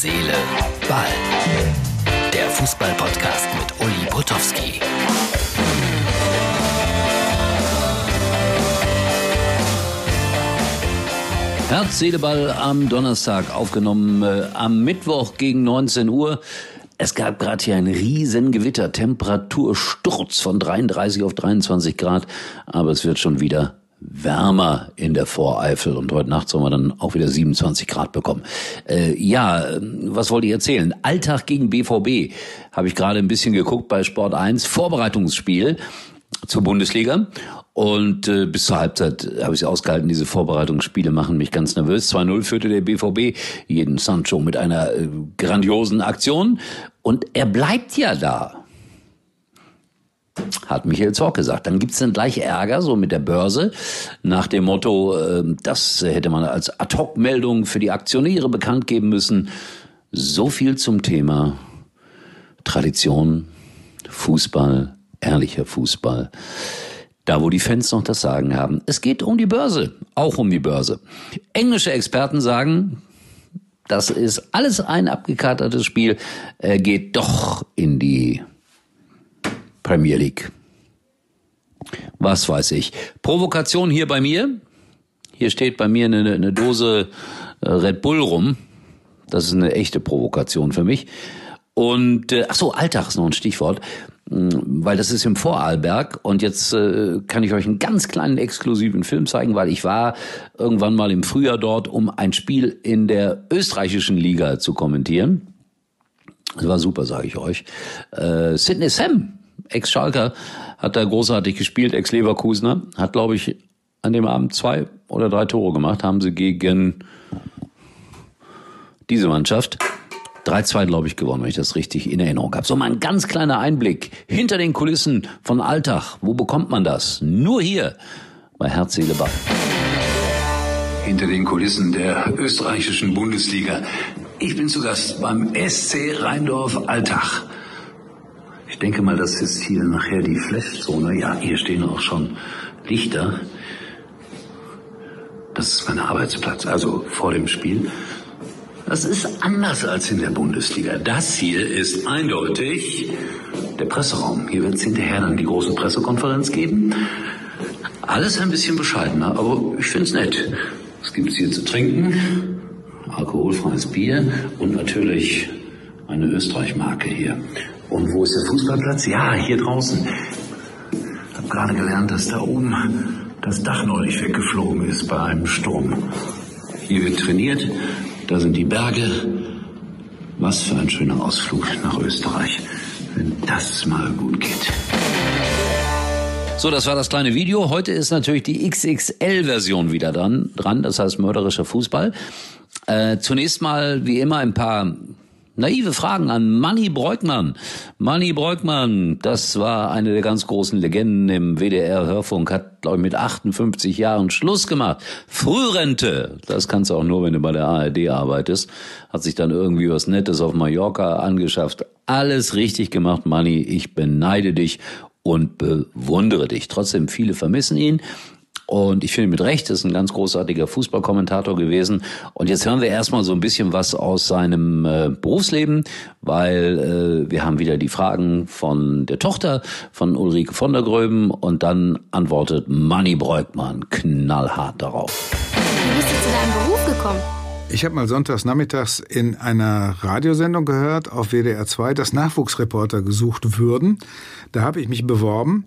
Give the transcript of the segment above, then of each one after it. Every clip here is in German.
Seele, Ball. Der Fußball-Podcast mit Uli Potowski. Herz, Seele, Ball am Donnerstag aufgenommen, äh, am Mittwoch gegen 19 Uhr. Es gab gerade hier ein Riesengewitter, Temperatursturz von 33 auf 23 Grad, aber es wird schon wieder wärmer in der Voreifel und heute Nacht sollen wir dann auch wieder 27 Grad bekommen. Äh, ja, was wollte ich erzählen? Alltag gegen BVB habe ich gerade ein bisschen geguckt bei Sport 1, Vorbereitungsspiel zur Bundesliga und äh, bis zur Halbzeit habe ich es ausgehalten. Diese Vorbereitungsspiele machen mich ganz nervös. 2-0 führte der BVB jeden Sancho mit einer äh, grandiosen Aktion. Und er bleibt ja da. Hat Michael Zorc gesagt. Dann gibt's dann gleich Ärger, so mit der Börse, nach dem Motto, äh, das hätte man als Ad-Hoc-Meldung für die Aktionäre bekannt geben müssen. So viel zum Thema Tradition, Fußball, ehrlicher Fußball da wo die Fans noch das Sagen haben. Es geht um die Börse, auch um die Börse. Englische Experten sagen, das ist alles ein abgekatertes Spiel, er geht doch in die Premier League. Was weiß ich. Provokation hier bei mir. Hier steht bei mir eine, eine Dose äh, Red Bull rum. Das ist eine echte Provokation für mich. Und äh, ach so, Alltag ist noch ein Stichwort. Mm, weil das ist im Vorarlberg und jetzt äh, kann ich euch einen ganz kleinen exklusiven Film zeigen, weil ich war irgendwann mal im Frühjahr dort, um ein Spiel in der österreichischen Liga zu kommentieren. Das war super, sage ich euch. Äh, Sidney Sam, Ex-Schalker, hat da großartig gespielt, Ex-Leverkusener, hat, glaube ich, an dem Abend zwei oder drei Tore gemacht, haben sie gegen diese Mannschaft. 3-2, glaube ich, gewonnen, wenn ich das richtig in Erinnerung habe. So mal ein ganz kleiner Einblick hinter den Kulissen von Alltag. Wo bekommt man das? Nur hier bei Herz, Seele, Ball. Hinter den Kulissen der österreichischen Bundesliga. Ich bin zu Gast beim SC Rheindorf Alltag. Ich denke mal, das ist hier nachher die Flashzone. Ja, hier stehen auch schon Lichter. Das ist mein Arbeitsplatz, also vor dem Spiel. Das ist anders als in der Bundesliga. Das hier ist eindeutig der Presseraum. Hier wird es hinterher dann die große Pressekonferenz geben. Alles ein bisschen bescheidener, aber ich finde es nett. Was gibt es hier zu trinken? Alkoholfreies Bier und natürlich eine Österreich-Marke hier. Und wo ist der Fußballplatz? Ja, hier draußen. Ich habe gerade gelernt, dass da oben das Dach neulich weggeflogen ist bei einem Sturm. Hier wird trainiert da sind die Berge. Was für ein schöner Ausflug nach Österreich, wenn das mal gut geht. So, das war das kleine Video. Heute ist natürlich die XXL-Version wieder dran, dran, das heißt mörderischer Fußball. Äh, zunächst mal, wie immer, ein paar Naive Fragen an Manny Breukmann. Manny Breukmann, das war eine der ganz großen Legenden im WDR-Hörfunk, hat, glaube ich, mit 58 Jahren Schluss gemacht. Frührente, das kannst du auch nur, wenn du bei der ARD arbeitest. Hat sich dann irgendwie was Nettes auf Mallorca angeschafft. Alles richtig gemacht, Manny. Ich beneide dich und bewundere dich. Trotzdem, viele vermissen ihn. Und ich finde mit Recht, ist ein ganz großartiger Fußballkommentator gewesen. Und jetzt hören wir erstmal so ein bisschen was aus seinem äh, Berufsleben, weil äh, wir haben wieder die Fragen von der Tochter von Ulrike von der Gröben und dann antwortet Manny Breukmann knallhart darauf. Wie bist du zu deinem Beruf gekommen? Ich habe mal sonntags nachmittags in einer Radiosendung gehört auf WDR 2, dass Nachwuchsreporter gesucht würden. Da habe ich mich beworben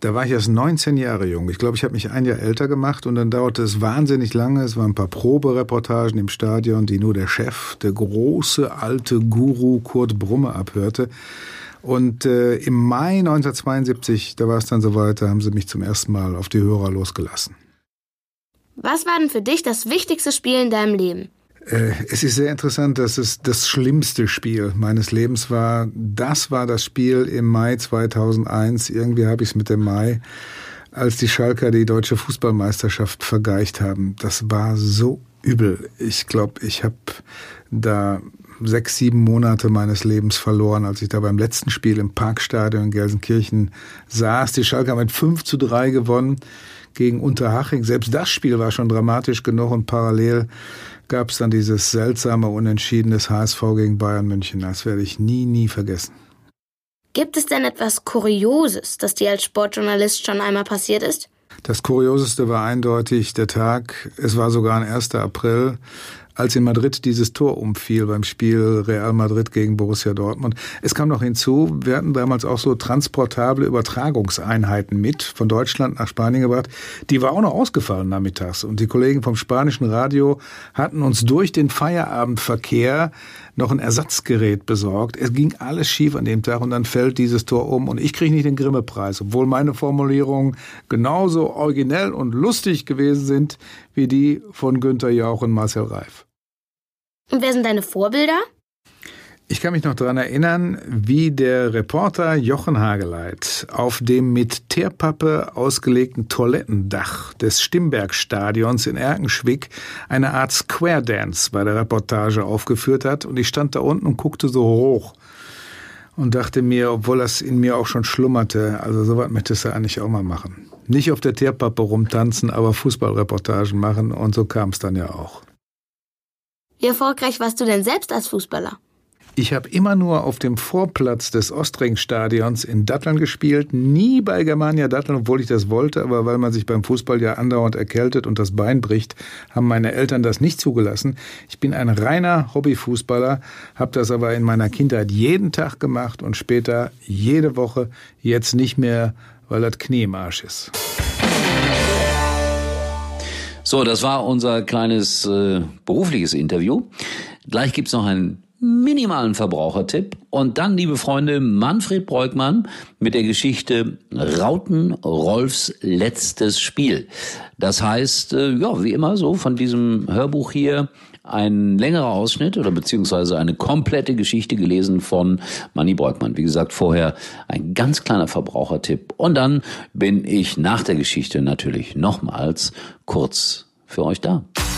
da war ich erst 19 Jahre jung. Ich glaube, ich habe mich ein Jahr älter gemacht und dann dauerte es wahnsinnig lange. Es waren ein paar Probereportagen im Stadion, die nur der Chef, der große alte Guru Kurt Brumme abhörte. Und äh, im Mai 1972, da war es dann soweit, da haben sie mich zum ersten Mal auf die Hörer losgelassen. Was war denn für dich das wichtigste Spiel in deinem Leben? Äh, es ist sehr interessant, dass es das schlimmste Spiel meines Lebens war. Das war das Spiel im Mai 2001. Irgendwie habe ich es mit dem Mai, als die Schalker die deutsche Fußballmeisterschaft vergeicht haben. Das war so übel. Ich glaube, ich habe da sechs, sieben Monate meines Lebens verloren, als ich da beim letzten Spiel im Parkstadion in Gelsenkirchen saß. Die Schalker haben mit 5 zu 3 gewonnen gegen Unterhaching. Selbst das Spiel war schon dramatisch genug und parallel gab es dann dieses seltsame Unentschieden des HSV gegen Bayern München. Das werde ich nie, nie vergessen. Gibt es denn etwas Kurioses, das dir als Sportjournalist schon einmal passiert ist? Das Kurioseste war eindeutig der Tag, es war sogar ein 1. April, als in Madrid dieses Tor umfiel beim Spiel Real Madrid gegen Borussia Dortmund. Es kam noch hinzu, wir hatten damals auch so transportable Übertragungseinheiten mit von Deutschland nach Spanien gebracht. Die war auch noch ausgefallen nachmittags. Und die Kollegen vom spanischen Radio hatten uns durch den Feierabendverkehr noch ein Ersatzgerät besorgt. Es ging alles schief an dem Tag und dann fällt dieses Tor um und ich kriege nicht den Grimme-Preis, obwohl meine Formulierungen genauso originell und lustig gewesen sind wie die von Günter Jauch und Marcel Reif. Und wer sind deine Vorbilder? Ich kann mich noch daran erinnern, wie der Reporter Jochen Hageleit auf dem mit Teerpappe ausgelegten Toilettendach des Stimbergstadions in Erkenschwick eine Art Square Dance bei der Reportage aufgeführt hat und ich stand da unten und guckte so hoch und dachte mir, obwohl das in mir auch schon schlummerte, also sowas möchtest du eigentlich auch mal machen. Nicht auf der Teerpappe rumtanzen, aber Fußballreportagen machen und so kam es dann ja auch. Wie erfolgreich warst du denn selbst als Fußballer? Ich habe immer nur auf dem Vorplatz des Ostringstadions in Datteln gespielt, nie bei Germania Datteln, obwohl ich das wollte, aber weil man sich beim Fußball ja andauernd erkältet und das Bein bricht, haben meine Eltern das nicht zugelassen. Ich bin ein reiner Hobbyfußballer, habe das aber in meiner Kindheit jeden Tag gemacht und später jede Woche, jetzt nicht mehr, weil das Knie im Arsch ist. So, das war unser kleines äh, berufliches Interview. Gleich gibt's noch einen minimalen Verbrauchertipp und dann, liebe Freunde, Manfred Breukmann mit der Geschichte Rauten Rolfs letztes Spiel. Das heißt, äh, ja, wie immer so von diesem Hörbuch hier ein längerer Ausschnitt oder beziehungsweise eine komplette Geschichte gelesen von Manny Breukmann. Wie gesagt, vorher ein ganz kleiner Verbrauchertipp. Und dann bin ich nach der Geschichte natürlich nochmals kurz für euch da.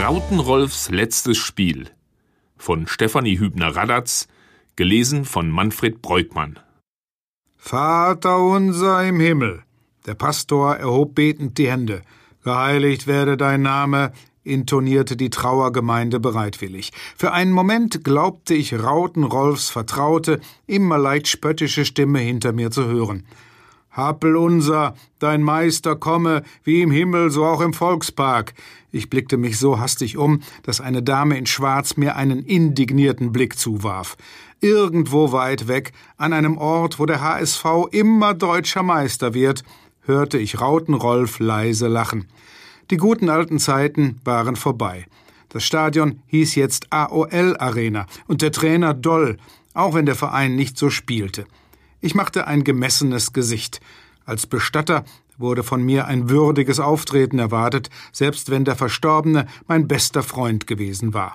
Rautenrolfs letztes Spiel von Stefanie Hübner-Radatz, gelesen von Manfred Breukmann. Vater unser im Himmel. Der Pastor erhob betend die Hände. Geheiligt werde dein Name, intonierte die Trauergemeinde bereitwillig. Für einen Moment glaubte ich Rautenrolfs vertraute, immer leicht spöttische Stimme hinter mir zu hören. Happel unser, dein Meister komme, wie im Himmel, so auch im Volkspark. Ich blickte mich so hastig um, dass eine Dame in Schwarz mir einen indignierten Blick zuwarf. Irgendwo weit weg, an einem Ort, wo der HSV immer deutscher Meister wird, hörte ich Rautenrolf leise lachen. Die guten alten Zeiten waren vorbei. Das Stadion hieß jetzt AOL Arena und der Trainer Doll, auch wenn der Verein nicht so spielte. Ich machte ein gemessenes Gesicht. Als Bestatter wurde von mir ein würdiges Auftreten erwartet, selbst wenn der Verstorbene mein bester Freund gewesen war.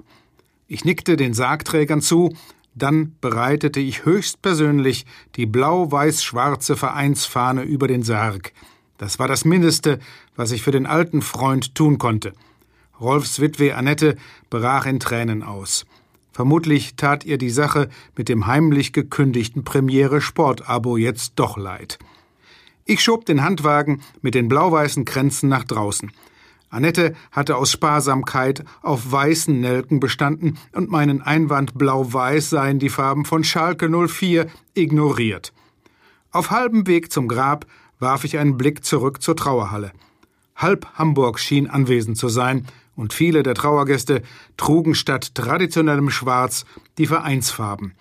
Ich nickte den Sargträgern zu, dann bereitete ich höchstpersönlich die blau-weiß-schwarze Vereinsfahne über den Sarg. Das war das Mindeste, was ich für den alten Freund tun konnte. Rolfs Witwe Annette brach in Tränen aus. Vermutlich tat ihr die Sache mit dem heimlich gekündigten Premiere Sportabo jetzt doch leid. Ich schob den Handwagen mit den blau-weißen Kränzen nach draußen. Annette hatte aus Sparsamkeit auf weißen Nelken bestanden und meinen Einwand blau-weiß seien die Farben von Schalke 04 ignoriert. Auf halbem Weg zum Grab warf ich einen Blick zurück zur Trauerhalle. Halb Hamburg schien anwesend zu sein, und viele der Trauergäste trugen statt traditionellem Schwarz die Vereinsfarben.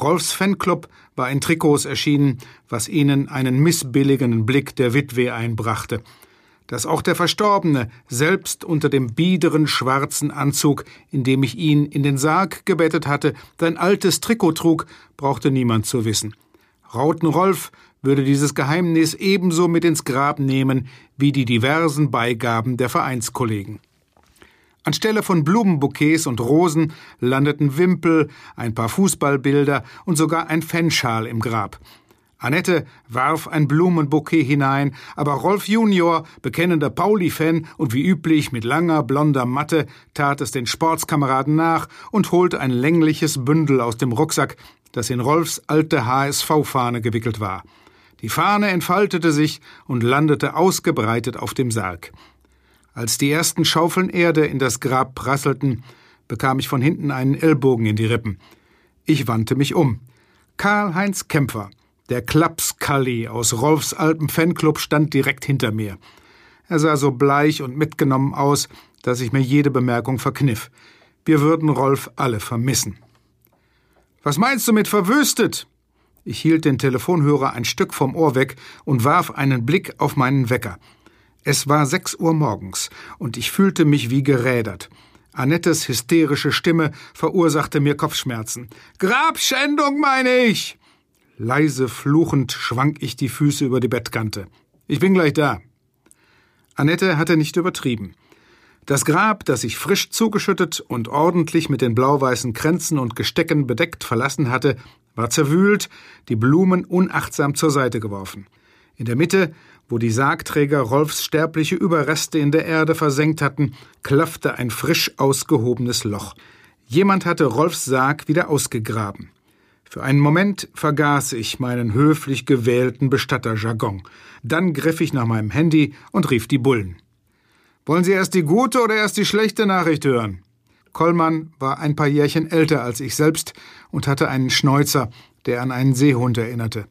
Rolfs Fanclub war in Trikots erschienen, was ihnen einen missbilligenden Blick der Witwe einbrachte. Dass auch der Verstorbene selbst unter dem biederen schwarzen Anzug, in dem ich ihn in den Sarg gebettet hatte, sein altes Trikot trug, brauchte niemand zu wissen. Rauten Rolf würde dieses Geheimnis ebenso mit ins Grab nehmen wie die diversen Beigaben der Vereinskollegen. Anstelle von Blumenbouquets und Rosen landeten Wimpel, ein paar Fußballbilder und sogar ein Fanschal im Grab. Annette warf ein Blumenbouquet hinein, aber Rolf Junior, bekennender Pauli-Fan und wie üblich mit langer blonder Matte, tat es den Sportskameraden nach und holte ein längliches Bündel aus dem Rucksack, das in Rolfs alte HSV-Fahne gewickelt war. Die Fahne entfaltete sich und landete ausgebreitet auf dem Sarg. Als die ersten Schaufeln Erde in das Grab prasselten, bekam ich von hinten einen Ellbogen in die Rippen. Ich wandte mich um. Karl-Heinz Kämpfer, der Klapskalli aus Rolfs altem Fanclub stand direkt hinter mir. Er sah so bleich und mitgenommen aus, dass ich mir jede Bemerkung verkniff. Wir würden Rolf alle vermissen. Was meinst du mit verwüstet? Ich hielt den Telefonhörer ein Stück vom Ohr weg und warf einen Blick auf meinen Wecker. Es war sechs Uhr morgens und ich fühlte mich wie gerädert. Annettes hysterische Stimme verursachte mir Kopfschmerzen. Grabschändung, meine ich! Leise fluchend schwang ich die Füße über die Bettkante. Ich bin gleich da. Annette hatte nicht übertrieben. Das Grab, das ich frisch zugeschüttet und ordentlich mit den blau-weißen Kränzen und Gestecken bedeckt verlassen hatte, war zerwühlt, die Blumen unachtsam zur Seite geworfen. In der Mitte, wo die Sargträger Rolfs sterbliche Überreste in der Erde versenkt hatten, klaffte ein frisch ausgehobenes Loch. Jemand hatte Rolfs Sarg wieder ausgegraben. Für einen Moment vergaß ich meinen höflich gewählten Bestatterjargon. Dann griff ich nach meinem Handy und rief die Bullen. Wollen Sie erst die gute oder erst die schlechte Nachricht hören? Kollmann war ein paar Jährchen älter als ich selbst und hatte einen Schnäuzer, der an einen Seehund erinnerte.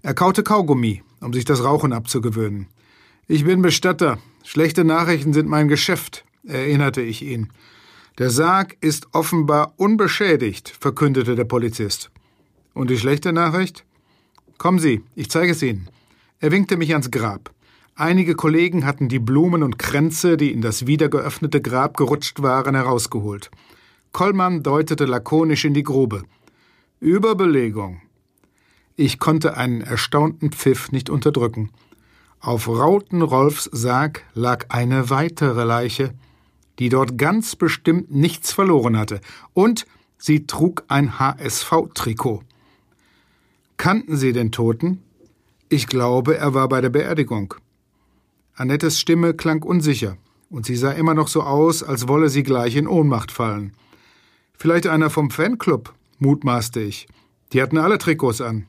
Er kaute Kaugummi, um sich das Rauchen abzugewöhnen. Ich bin Bestatter. Schlechte Nachrichten sind mein Geschäft, erinnerte ich ihn. Der Sarg ist offenbar unbeschädigt, verkündete der Polizist. Und die schlechte Nachricht? Kommen Sie, ich zeige es Ihnen. Er winkte mich ans Grab. Einige Kollegen hatten die Blumen und Kränze, die in das wieder geöffnete Grab gerutscht waren, herausgeholt. Kollmann deutete lakonisch in die Grube. Überbelegung. Ich konnte einen erstaunten Pfiff nicht unterdrücken. Auf Rauten Rolfs Sarg lag eine weitere Leiche, die dort ganz bestimmt nichts verloren hatte, und sie trug ein HSV-Trikot. Kannten Sie den Toten? Ich glaube, er war bei der Beerdigung. Annettes Stimme klang unsicher, und sie sah immer noch so aus, als wolle sie gleich in Ohnmacht fallen. Vielleicht einer vom Fanclub, mutmaßte ich. Die hatten alle Trikots an.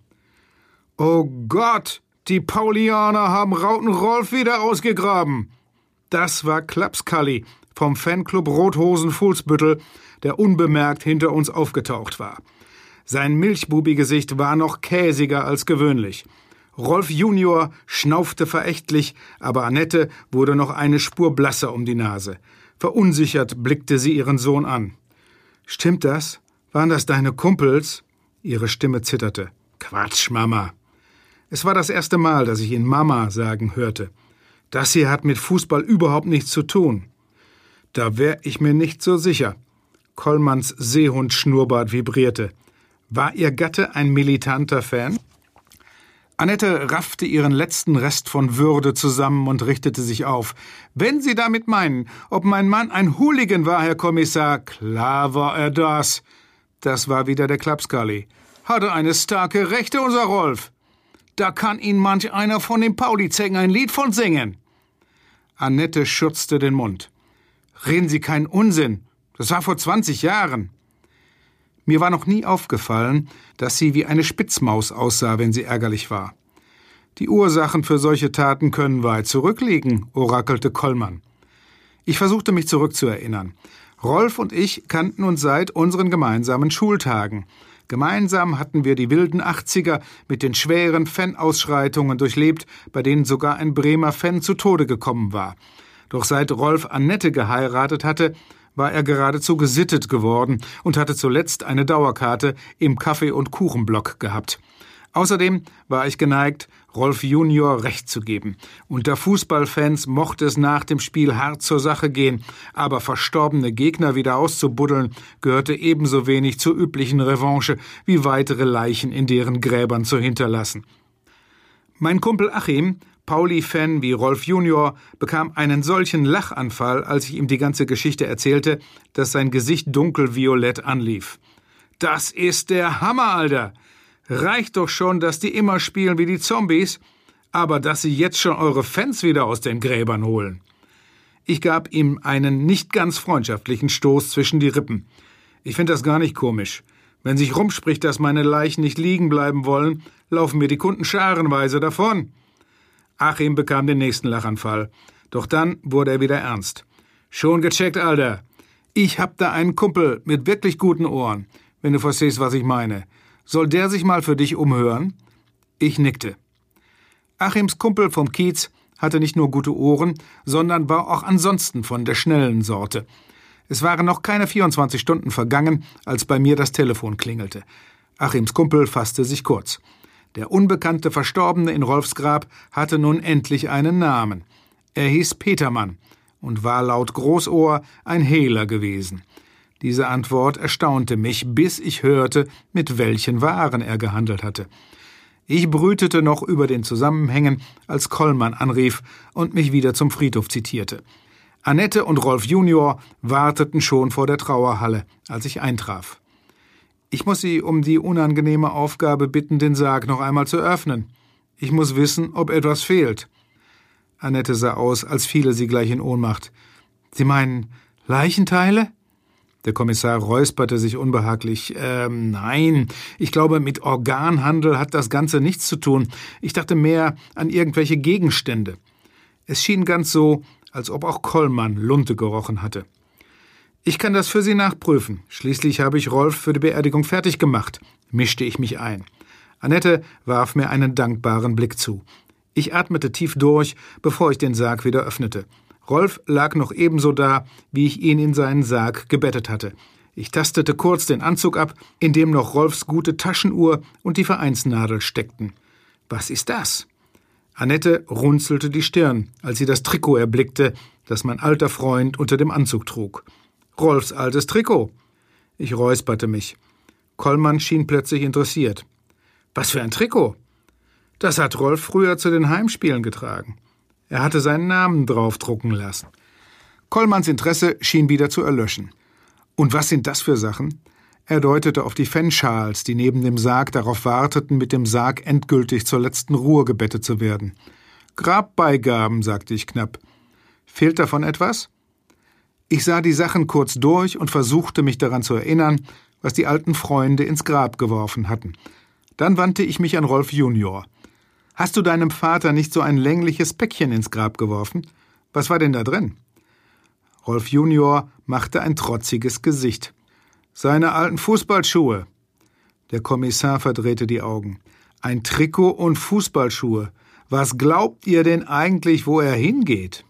Oh Gott, die Paulianer haben Rauten Rolf wieder ausgegraben. Das war Klapskalli vom Fanclub Rothosen Fuhlsbüttel, der unbemerkt hinter uns aufgetaucht war. Sein Milchbubigesicht war noch käsiger als gewöhnlich. Rolf Junior schnaufte verächtlich, aber Annette wurde noch eine Spur blasser um die Nase. Verunsichert blickte sie ihren Sohn an. Stimmt das? Waren das deine Kumpels? Ihre Stimme zitterte. Quatsch, Mama. Es war das erste Mal, dass ich ihn Mama sagen hörte. Das hier hat mit Fußball überhaupt nichts zu tun. Da wär ich mir nicht so sicher. Kollmanns Seehundschnurrbart vibrierte. War ihr Gatte ein militanter Fan? Annette raffte ihren letzten Rest von Würde zusammen und richtete sich auf. Wenn Sie damit meinen, ob mein Mann ein Hooligan war, Herr Kommissar, klar war er das. Das war wieder der Klapskalli. Hatte eine starke Rechte, unser Rolf. Da kann Ihnen manch einer von den Pauli-Zängen ein Lied von singen. Annette schürzte den Mund. Reden Sie keinen Unsinn. Das war vor 20 Jahren. Mir war noch nie aufgefallen, dass sie wie eine Spitzmaus aussah, wenn sie ärgerlich war. Die Ursachen für solche Taten können weit zurückliegen, orakelte Kollmann. Ich versuchte mich zurückzuerinnern. Rolf und ich kannten uns seit unseren gemeinsamen Schultagen. Gemeinsam hatten wir die wilden Achtziger mit den schweren Fan-Ausschreitungen durchlebt, bei denen sogar ein Bremer Fan zu Tode gekommen war. Doch seit Rolf Annette geheiratet hatte, war er geradezu gesittet geworden und hatte zuletzt eine Dauerkarte im Kaffee- und Kuchenblock gehabt. Außerdem war ich geneigt, Rolf Junior recht zu geben. Unter Fußballfans mochte es nach dem Spiel hart zur Sache gehen, aber verstorbene Gegner wieder auszubuddeln gehörte ebenso wenig zur üblichen Revanche wie weitere Leichen in deren Gräbern zu hinterlassen. Mein Kumpel Achim Pauli-Fan wie Rolf Junior bekam einen solchen Lachanfall, als ich ihm die ganze Geschichte erzählte, dass sein Gesicht dunkelviolett anlief. Das ist der Hammer, Alter! Reicht doch schon, dass die immer spielen wie die Zombies, aber dass sie jetzt schon eure Fans wieder aus den Gräbern holen. Ich gab ihm einen nicht ganz freundschaftlichen Stoß zwischen die Rippen. Ich finde das gar nicht komisch. Wenn sich rumspricht, dass meine Leichen nicht liegen bleiben wollen, laufen mir die Kunden scharenweise davon. Achim bekam den nächsten Lachanfall. Doch dann wurde er wieder ernst. Schon gecheckt, Alter. Ich hab da einen Kumpel mit wirklich guten Ohren, wenn du verstehst, was ich meine. Soll der sich mal für dich umhören? Ich nickte. Achims Kumpel vom Kiez hatte nicht nur gute Ohren, sondern war auch ansonsten von der schnellen Sorte. Es waren noch keine 24 Stunden vergangen, als bei mir das Telefon klingelte. Achims Kumpel fasste sich kurz. Der unbekannte Verstorbene in Rolfsgrab hatte nun endlich einen Namen. Er hieß Petermann und war laut Großohr ein Hehler gewesen. Diese Antwort erstaunte mich, bis ich hörte, mit welchen Waren er gehandelt hatte. Ich brütete noch über den Zusammenhängen, als Kollmann anrief und mich wieder zum Friedhof zitierte. Annette und Rolf Junior warteten schon vor der Trauerhalle, als ich eintraf. Ich muss Sie um die unangenehme Aufgabe bitten, den Sarg noch einmal zu öffnen. Ich muss wissen, ob etwas fehlt. Annette sah aus, als fiele sie gleich in Ohnmacht. Sie meinen Leichenteile? Der Kommissar räusperte sich unbehaglich. Ähm, nein, ich glaube, mit Organhandel hat das Ganze nichts zu tun. Ich dachte mehr an irgendwelche Gegenstände. Es schien ganz so, als ob auch Kollmann Lunte gerochen hatte. Ich kann das für Sie nachprüfen. Schließlich habe ich Rolf für die Beerdigung fertig gemacht, mischte ich mich ein. Annette warf mir einen dankbaren Blick zu. Ich atmete tief durch, bevor ich den Sarg wieder öffnete. Rolf lag noch ebenso da, wie ich ihn in seinen Sarg gebettet hatte. Ich tastete kurz den Anzug ab, in dem noch Rolfs gute Taschenuhr und die Vereinsnadel steckten. Was ist das? Annette runzelte die Stirn, als sie das Trikot erblickte, das mein alter Freund unter dem Anzug trug. Rolfs altes Trikot. Ich räusperte mich. Kollmann schien plötzlich interessiert. Was für ein Trikot? Das hat Rolf früher zu den Heimspielen getragen. Er hatte seinen Namen draufdrucken lassen. Kollmanns Interesse schien wieder zu erlöschen. Und was sind das für Sachen? Er deutete auf die Fanschals, die neben dem Sarg darauf warteten, mit dem Sarg endgültig zur letzten Ruhe gebettet zu werden. Grabbeigaben, sagte ich knapp. Fehlt davon etwas? Ich sah die Sachen kurz durch und versuchte mich daran zu erinnern, was die alten Freunde ins Grab geworfen hatten. Dann wandte ich mich an Rolf Junior. Hast du deinem Vater nicht so ein längliches Päckchen ins Grab geworfen? Was war denn da drin? Rolf Junior machte ein trotziges Gesicht. Seine alten Fußballschuhe. Der Kommissar verdrehte die Augen. Ein Trikot und Fußballschuhe. Was glaubt ihr denn eigentlich, wo er hingeht?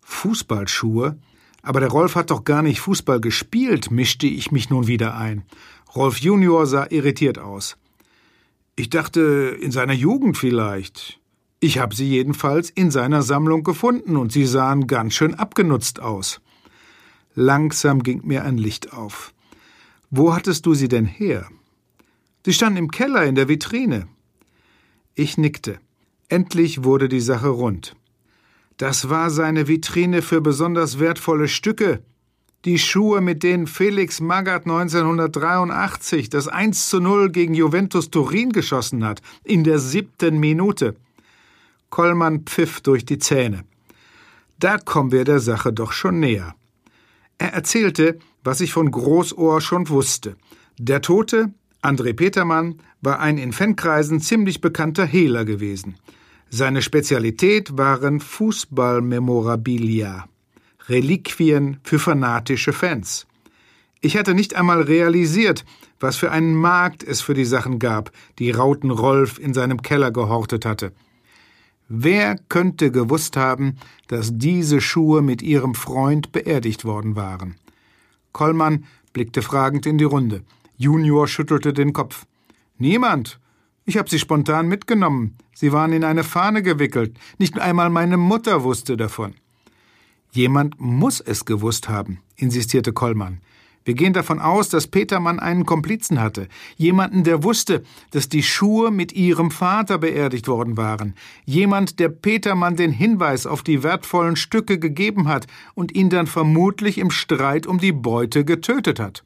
Fußballschuhe? Aber der Rolf hat doch gar nicht Fußball gespielt, mischte ich mich nun wieder ein. Rolf Junior sah irritiert aus. Ich dachte, in seiner Jugend vielleicht. Ich habe sie jedenfalls in seiner Sammlung gefunden und sie sahen ganz schön abgenutzt aus. Langsam ging mir ein Licht auf. Wo hattest du sie denn her? Sie standen im Keller in der Vitrine. Ich nickte. Endlich wurde die Sache rund. Das war seine Vitrine für besonders wertvolle Stücke, die Schuhe, mit denen Felix Magath 1983 das 1 zu 0 gegen Juventus Turin geschossen hat, in der siebten Minute. Kollmann pfiff durch die Zähne. Da kommen wir der Sache doch schon näher. Er erzählte, was ich von Großohr schon wusste. Der Tote, André Petermann, war ein in Fankreisen ziemlich bekannter Hehler gewesen. Seine Spezialität waren Fußballmemorabilia. Reliquien für fanatische Fans. Ich hatte nicht einmal realisiert, was für einen Markt es für die Sachen gab, die Rauten Rolf in seinem Keller gehortet hatte. Wer könnte gewusst haben, dass diese Schuhe mit ihrem Freund beerdigt worden waren? Kollmann blickte fragend in die Runde. Junior schüttelte den Kopf. Niemand. Ich habe sie spontan mitgenommen. Sie waren in eine Fahne gewickelt. Nicht einmal meine Mutter wusste davon. Jemand muss es gewusst haben, insistierte Kollmann. Wir gehen davon aus, dass Petermann einen Komplizen hatte, jemanden, der wusste, dass die Schuhe mit ihrem Vater beerdigt worden waren, jemand, der Petermann den Hinweis auf die wertvollen Stücke gegeben hat und ihn dann vermutlich im Streit um die Beute getötet hat.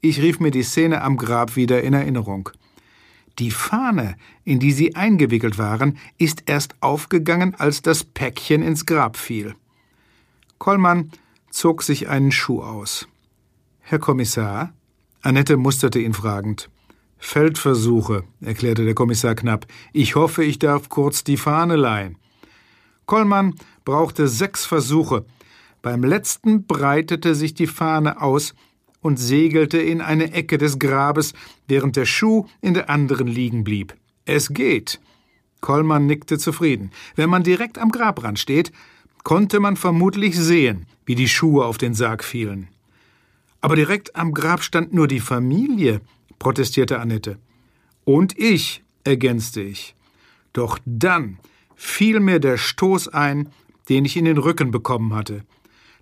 Ich rief mir die Szene am Grab wieder in Erinnerung. Die Fahne, in die sie eingewickelt waren, ist erst aufgegangen, als das Päckchen ins Grab fiel. Kollmann zog sich einen Schuh aus. Herr Kommissar? Annette musterte ihn fragend. Feldversuche, erklärte der Kommissar knapp. Ich hoffe, ich darf kurz die Fahne leihen. Kollmann brauchte sechs Versuche. Beim letzten breitete sich die Fahne aus und segelte in eine Ecke des Grabes, während der Schuh in der anderen liegen blieb. Es geht. Kollmann nickte zufrieden. Wenn man direkt am Grabrand steht, konnte man vermutlich sehen, wie die Schuhe auf den Sarg fielen. Aber direkt am Grab stand nur die Familie, protestierte Annette. Und ich, ergänzte ich. Doch dann fiel mir der Stoß ein, den ich in den Rücken bekommen hatte.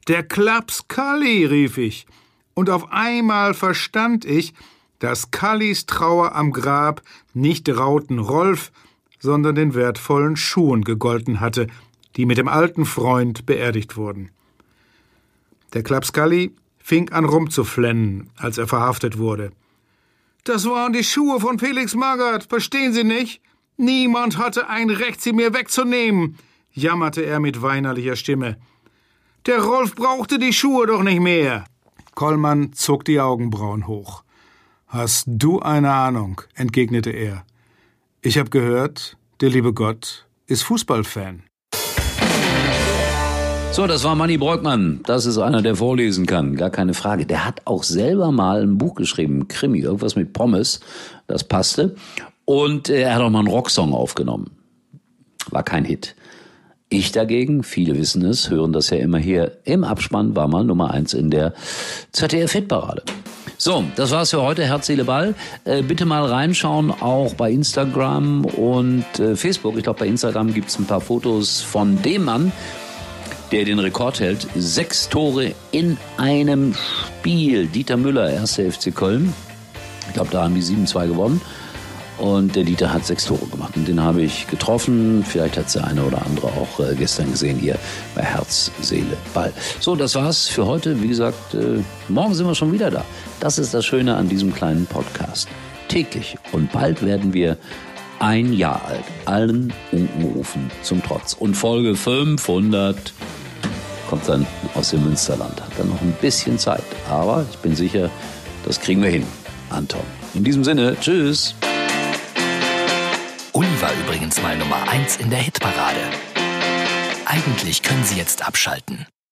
Der Klaps Kalli, rief ich, und auf einmal verstand ich, dass Kallis Trauer am Grab nicht Rauten Rolf, sondern den wertvollen Schuhen gegolten hatte, die mit dem alten Freund beerdigt wurden. Der Klapskalli fing an rumzuflennen, als er verhaftet wurde. Das waren die Schuhe von Felix Magath, verstehen Sie nicht? Niemand hatte ein Recht, sie mir wegzunehmen, jammerte er mit weinerlicher Stimme. Der Rolf brauchte die Schuhe doch nicht mehr. Kollmann zog die Augenbrauen hoch. Hast du eine Ahnung? entgegnete er. Ich habe gehört, der liebe Gott ist Fußballfan. So, das war Manny Breukmann. Das ist einer, der vorlesen kann. Gar keine Frage. Der hat auch selber mal ein Buch geschrieben, Krimi, irgendwas mit Pommes. Das passte. Und er hat auch mal einen Rocksong aufgenommen. War kein Hit. Ich dagegen, viele wissen es, hören das ja immer hier im Abspann, war mal Nummer eins in der ZDF-Hitparade. So, das war's für heute. Herz, Seele, Ball. Äh, bitte mal reinschauen, auch bei Instagram und äh, Facebook. Ich glaube, bei Instagram gibt's ein paar Fotos von dem Mann, der den Rekord hält. Sechs Tore in einem Spiel. Dieter Müller, 1. FC Köln. Ich glaube, da haben die 7-2 gewonnen. Und der Dieter hat sechs Tore gemacht. Und den habe ich getroffen. Vielleicht hat der eine oder andere auch äh, gestern gesehen hier bei Herz, Seele, Ball. So, das war's für heute. Wie gesagt, äh, morgen sind wir schon wieder da. Das ist das Schöne an diesem kleinen Podcast. Täglich. Und bald werden wir ein Jahr alt. Allen Unkenrufen zum Trotz. Und Folge 500 kommt dann aus dem Münsterland. Hat dann noch ein bisschen Zeit. Aber ich bin sicher, das kriegen wir hin. Anton. In diesem Sinne, tschüss. Uli war übrigens mal Nummer 1 in der Hitparade. Eigentlich können Sie jetzt abschalten.